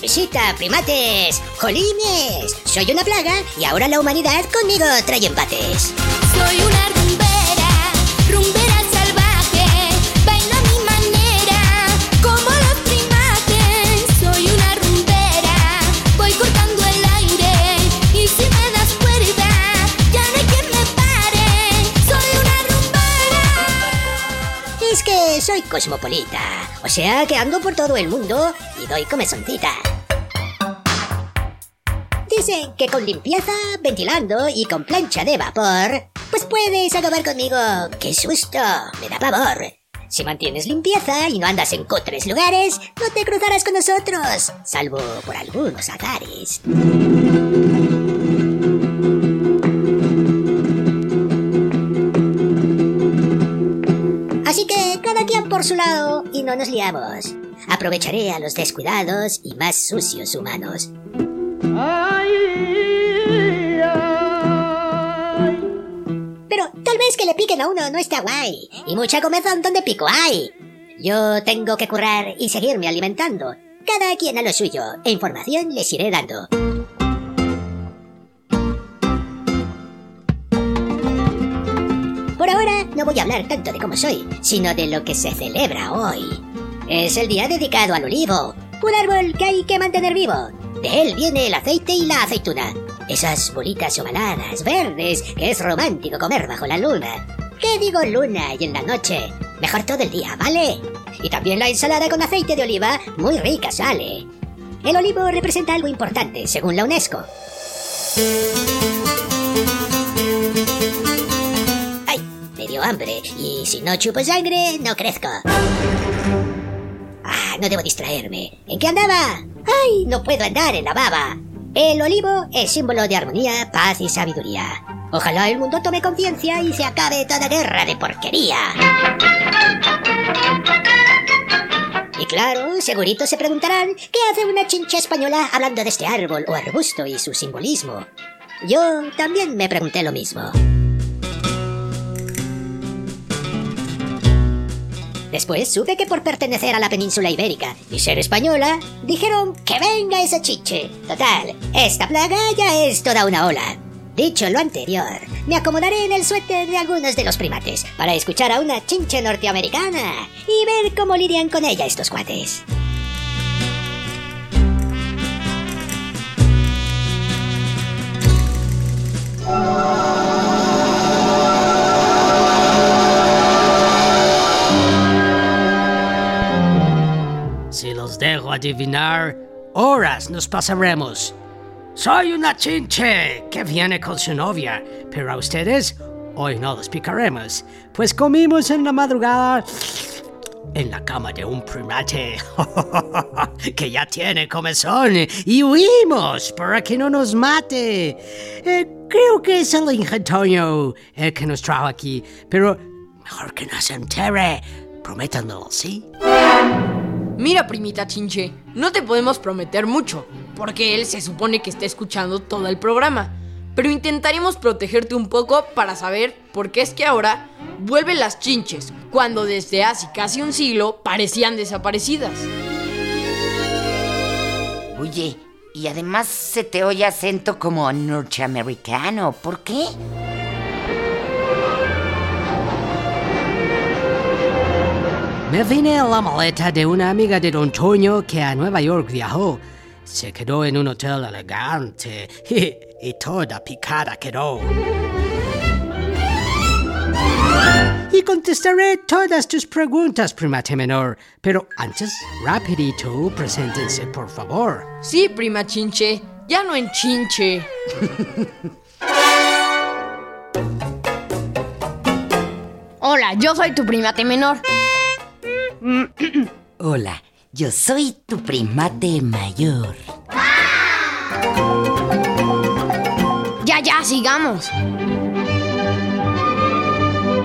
Visita, primates. ¡Jolines! Soy una plaga y ahora la humanidad conmigo trae empates. Soy una que soy cosmopolita, o sea que ando por todo el mundo y doy comezoncita. Dicen que con limpieza, ventilando y con plancha de vapor, pues puedes acabar conmigo. ¡Qué susto! Me da pavor. Si mantienes limpieza y no andas en cutres lugares, no te cruzarás con nosotros, salvo por algunos azares. Por su lado y no nos liamos. Aprovecharé a los descuidados y más sucios humanos. Pero tal vez que le piquen a uno no está guay. Y mucha comezón donde pico hay. Yo tengo que currar y seguirme alimentando. Cada quien a lo suyo, e información les iré dando. No voy a hablar tanto de cómo soy, sino de lo que se celebra hoy. Es el día dedicado al olivo, un árbol que hay que mantener vivo. De él viene el aceite y la aceituna. Esas bolitas ovaladas, verdes, que es romántico comer bajo la luna. ¿Qué digo luna y en la noche? Mejor todo el día, ¿vale? Y también la ensalada con aceite de oliva, muy rica sale. El olivo representa algo importante, según la UNESCO. Hambre, y si no chupo sangre, no crezco. Ah, no debo distraerme. ¿En qué andaba? ¡Ay! No puedo andar en la baba. El olivo es símbolo de armonía, paz y sabiduría. Ojalá el mundo tome conciencia y se acabe toda guerra de porquería. Y claro, segurito se preguntarán qué hace una chincha española hablando de este árbol o arbusto y su simbolismo. Yo también me pregunté lo mismo. Después supe que por pertenecer a la península ibérica y ser española, dijeron que venga ese chiche. Total, esta plaga ya es toda una ola. Dicho lo anterior, me acomodaré en el suéter de algunos de los primates para escuchar a una chinche norteamericana y ver cómo lidian con ella estos cuates. Si adivinar, horas nos pasaremos. Soy una chinche que viene con su novia, pero a ustedes hoy no los picaremos, pues comimos en la madrugada en la cama de un primate que ya tiene comezón y huimos para que no nos mate. Eh, creo que es el ingentorio el que nos trajo aquí, pero mejor que no se entere. Prométanlo, ¿sí? Mira, primita chinche, no te podemos prometer mucho, porque él se supone que está escuchando todo el programa. Pero intentaremos protegerte un poco para saber por qué es que ahora vuelven las chinches, cuando desde hace casi un siglo parecían desaparecidas. Oye, y además se te oye acento como norteamericano. ¿Por qué? Me vine en la maleta de una amiga de Don Toño que a Nueva York viajó. Se quedó en un hotel elegante y, y toda picada quedó. Y contestaré todas tus preguntas, primate menor. Pero antes, rapidito, preséntense, por favor. Sí, prima chinche, ya no en chinche. Hola, yo soy tu primate menor. Hola, yo soy tu primate mayor. Ya, ya, sigamos.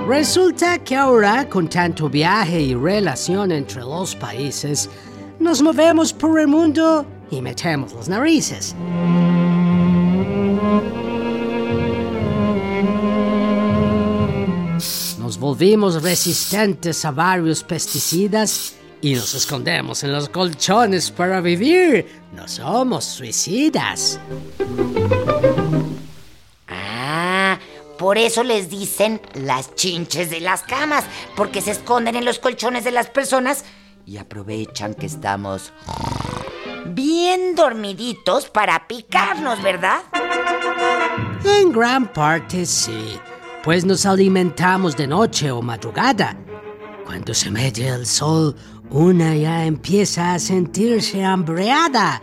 Resulta que ahora, con tanto viaje y relación entre los países, nos movemos por el mundo y metemos las narices. Volvimos resistentes a varios pesticidas y nos escondemos en los colchones para vivir. No somos suicidas. Ah, por eso les dicen las chinches de las camas, porque se esconden en los colchones de las personas y aprovechan que estamos bien dormiditos para picarnos, ¿verdad? En gran parte sí, pues nos alimentamos de noche o madrugada. Cuando se mete el sol, una ya empieza a sentirse hambreada.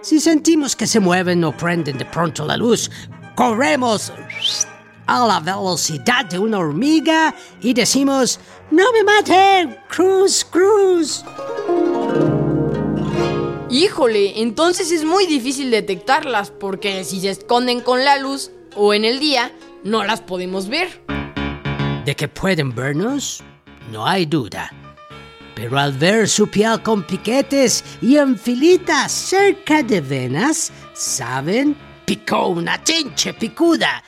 Si sentimos que se mueven o prenden de pronto la luz, corremos a la velocidad de una hormiga y decimos, ¡No me maten! ¡Cruz, cruz! Híjole, entonces es muy difícil detectarlas porque si se esconden con la luz o en el día, no las podemos ver. De que pueden vernos, no hay duda. Pero al ver su piel con piquetes y en filitas cerca de venas, saben, picó una chinche picuda.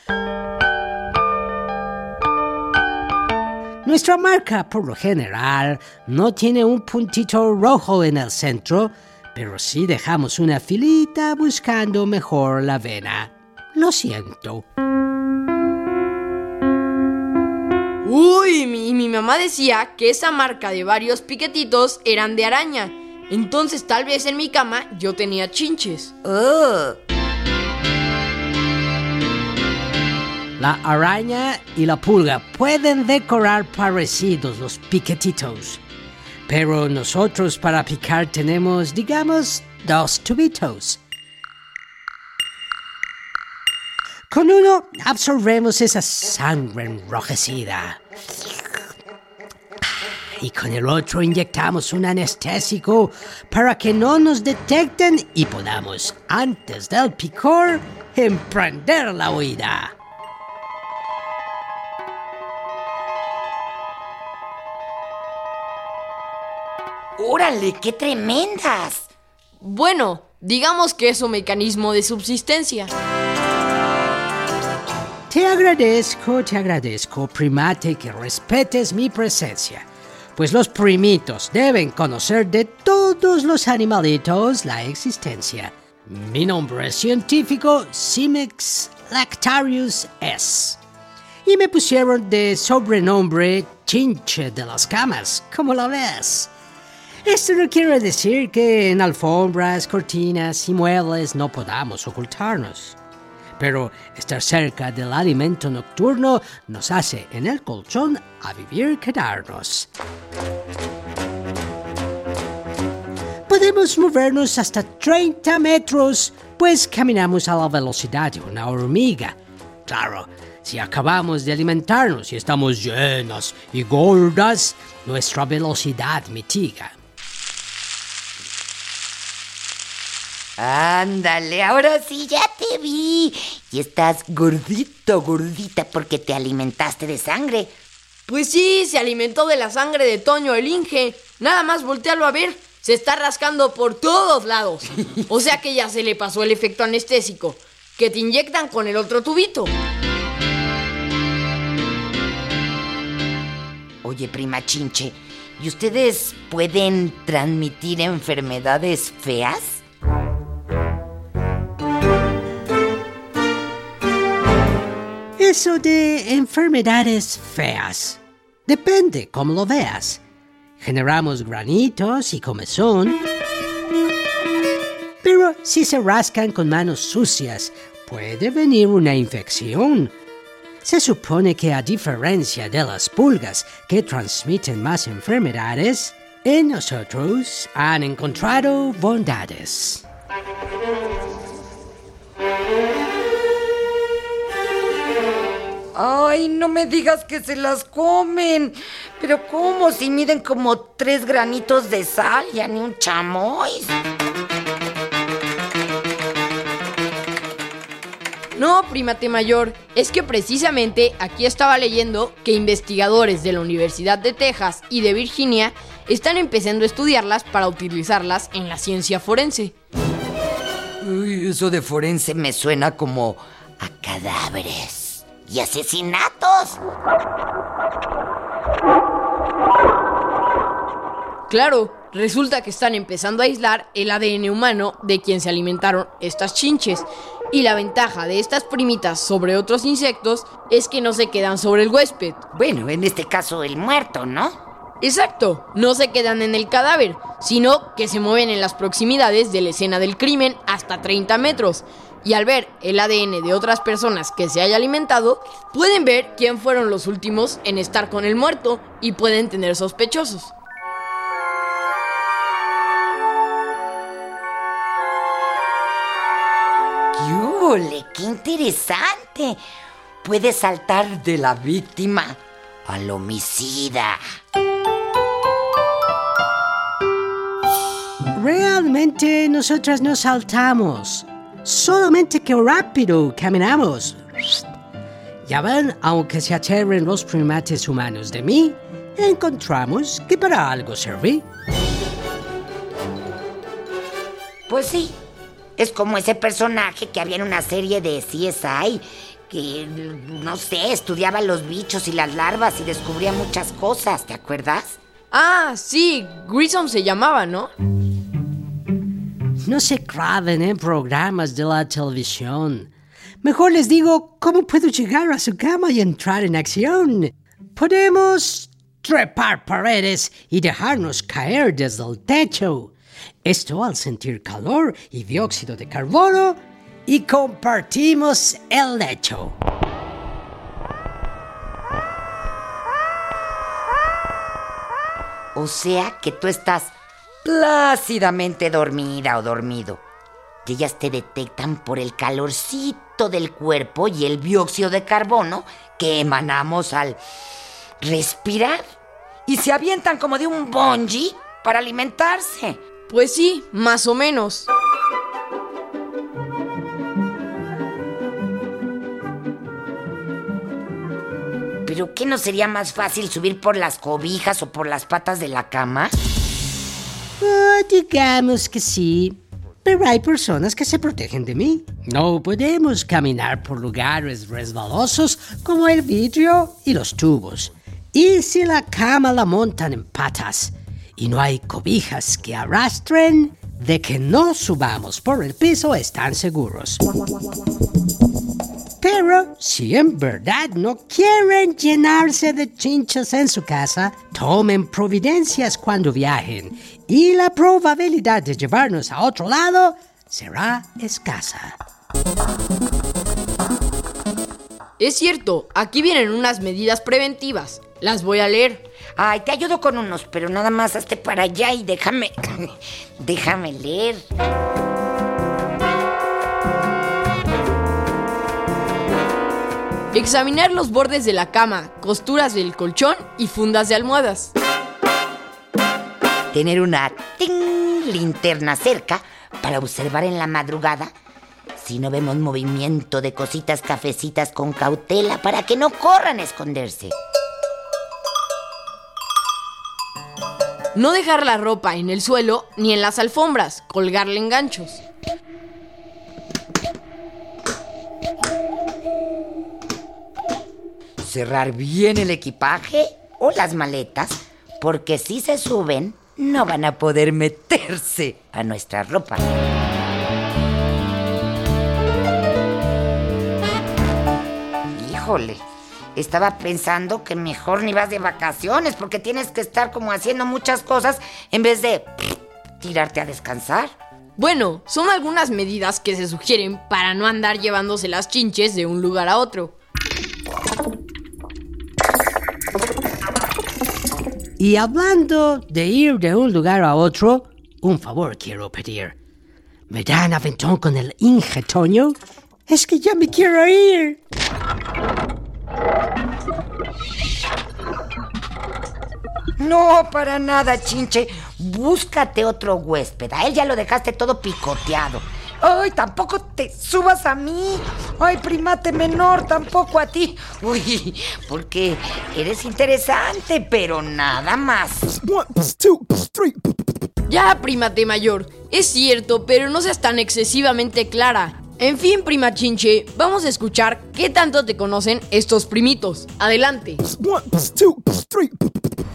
Nuestra marca, por lo general, no tiene un puntito rojo en el centro, pero sí dejamos una filita buscando mejor la vena. Lo siento. Uy, mi, mi mamá decía que esa marca de varios piquetitos eran de araña. Entonces tal vez en mi cama yo tenía chinches. La araña y la pulga pueden decorar parecidos los piquetitos, pero nosotros para picar tenemos, digamos, dos tubitos. Con uno absorbemos esa sangre enrojecida. Y con el otro inyectamos un anestésico para que no nos detecten y podamos, antes del picor, emprender la huida. órale, qué tremendas. Bueno, digamos que es un mecanismo de subsistencia. Te agradezco, te agradezco, primate, que respetes mi presencia, pues los primitos deben conocer de todos los animalitos la existencia. Mi nombre es científico Cimex Lactarius S. Y me pusieron de sobrenombre Chinche de las Camas, como la ves. Esto no quiere decir que en alfombras, cortinas y muebles no podamos ocultarnos. Pero estar cerca del alimento nocturno nos hace en el colchón a vivir quedarnos. Podemos movernos hasta 30 metros, pues caminamos a la velocidad de una hormiga. Claro, si acabamos de alimentarnos y estamos llenas y gordas, nuestra velocidad mitiga. Ándale, ahora sí ya te vi. Y estás gordito, gordita porque te alimentaste de sangre. Pues sí, se alimentó de la sangre de Toño el Inge. Nada más voltearlo a ver. Se está rascando por todos lados. O sea que ya se le pasó el efecto anestésico. Que te inyectan con el otro tubito. Oye, prima Chinche, ¿y ustedes pueden transmitir enfermedades feas? Eso de enfermedades feas. Depende cómo lo veas. Generamos granitos y comezón. Pero si se rascan con manos sucias, puede venir una infección. Se supone que a diferencia de las pulgas que transmiten más enfermedades, en nosotros han encontrado bondades. Ay, no me digas que se las comen. Pero ¿cómo? Si miden como tres granitos de sal, ya ni un chamoy. No, primate mayor, es que precisamente aquí estaba leyendo que investigadores de la Universidad de Texas y de Virginia están empezando a estudiarlas para utilizarlas en la ciencia forense. Uy, eso de forense me suena como a cadáveres y asesinatos. Claro, resulta que están empezando a aislar el ADN humano de quien se alimentaron estas chinches. Y la ventaja de estas primitas sobre otros insectos es que no se quedan sobre el huésped. Bueno, en este caso el muerto, ¿no? Exacto, no se quedan en el cadáver, sino que se mueven en las proximidades de la escena del crimen hasta 30 metros. Y al ver el ADN de otras personas que se haya alimentado, pueden ver quién fueron los últimos en estar con el muerto y pueden tener sospechosos. ¡Qué interesante! Puede saltar de la víctima al homicida. Realmente nosotras no saltamos. Solamente que rápido caminamos. Ya ven, aunque se aterren los primates humanos de mí, encontramos que para algo serví. Pues sí, es como ese personaje que había en una serie de CSI que, no sé, estudiaba los bichos y las larvas y descubría muchas cosas, ¿te acuerdas? Ah, sí, Grissom se llamaba, ¿no? No se claven en programas de la televisión. Mejor les digo cómo puedo llegar a su cama y entrar en acción. Podemos trepar paredes y dejarnos caer desde el techo. Esto al sentir calor y dióxido de carbono y compartimos el lecho. O sea que tú estás plácidamente dormida o dormido. Y ellas te detectan por el calorcito del cuerpo y el dióxido de carbono que emanamos al respirar. Y se avientan como de un bungee para alimentarse. Pues sí, más o menos. ¿Pero qué no sería más fácil subir por las cobijas o por las patas de la cama? Ah, digamos que sí. Pero hay personas que se protegen de mí. No podemos caminar por lugares resbalosos como el vidrio y los tubos. Y si la cama la montan en patas y no hay cobijas que arrastren, de que no subamos por el piso están seguros. Pero si en verdad no quieren llenarse de chinchas en su casa, tomen providencias cuando viajen y la probabilidad de llevarnos a otro lado será escasa. Es cierto, aquí vienen unas medidas preventivas. Las voy a leer. Ay, te ayudo con unos, pero nada más hazte para allá y déjame. déjame leer. Examinar los bordes de la cama, costuras del colchón y fundas de almohadas. Tener una ting linterna cerca para observar en la madrugada si no vemos movimiento de cositas cafecitas con cautela para que no corran a esconderse. No dejar la ropa en el suelo ni en las alfombras, colgarle en ganchos. Cerrar bien el equipaje o las maletas, porque si se suben, no van a poder meterse a nuestra ropa. Híjole, estaba pensando que mejor ni vas de vacaciones porque tienes que estar como haciendo muchas cosas en vez de tirarte a descansar. Bueno, son algunas medidas que se sugieren para no andar llevándose las chinches de un lugar a otro. Y hablando de ir de un lugar a otro, un favor quiero pedir. ¿Me dan aventón con el Inge? Es que ya me quiero ir. No, para nada, chinche. Búscate otro huésped. A él ya lo dejaste todo picoteado. Ay, tampoco te subas a mí. Ay, primate menor, tampoco a ti. Uy, porque eres interesante, pero nada más. Ya, primate mayor. Es cierto, pero no seas tan excesivamente clara. En fin, prima chinche, vamos a escuchar qué tanto te conocen estos primitos. Adelante.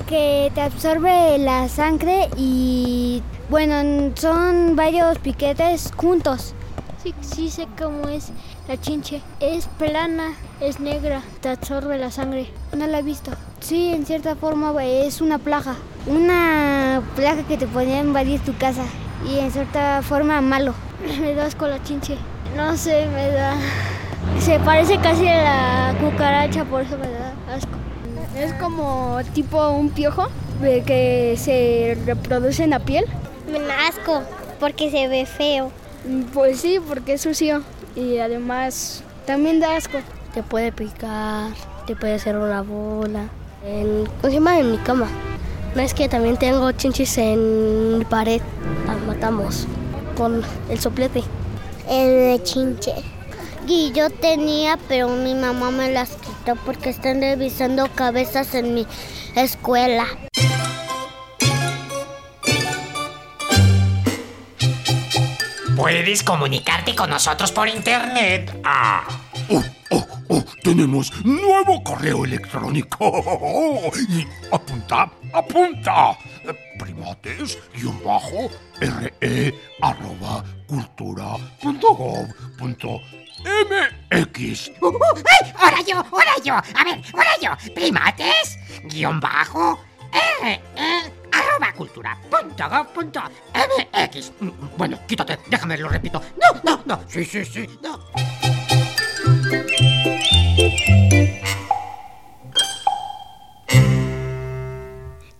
que te absorbe la sangre y bueno, son varios piquetes juntos. Sí, sí sé cómo es la chinche. Es plana, es negra, te absorbe la sangre. No la he visto. Sí, en cierta forma es una plaga. Una plaga que te podría invadir tu casa. Y en cierta forma malo. Me das con la chinche. No sé, me da... Se parece casi a la cucaracha, por eso me da asco. Es como tipo un piojo de que se reproduce en la piel. Me da asco porque se ve feo. Pues sí, porque es sucio y además también da asco. Te puede picar, te puede hacer una bola. En, encima de mi cama. No es que también tengo chinchis en mi pared. Las matamos con el soplete. El de chinche. Y yo tenía, pero mi mamá me las quitó porque están revisando cabezas en mi escuela. Puedes comunicarte con nosotros por internet. Ah. Oh, oh, oh, tenemos nuevo correo electrónico. Y apunta, apunta. Primates, guion bajo, re, arroba, cultura, punto gov, punto MX. Uh, uh, ¡Ay! ¡Ahora yo! ¡Ahora yo! A ver, ahora yo. Primates, guion bajo, re, arroba cultura, punto gov, punto MX. Bueno, quítate, déjame, lo repito. No, no, no. Sí, sí, sí, no.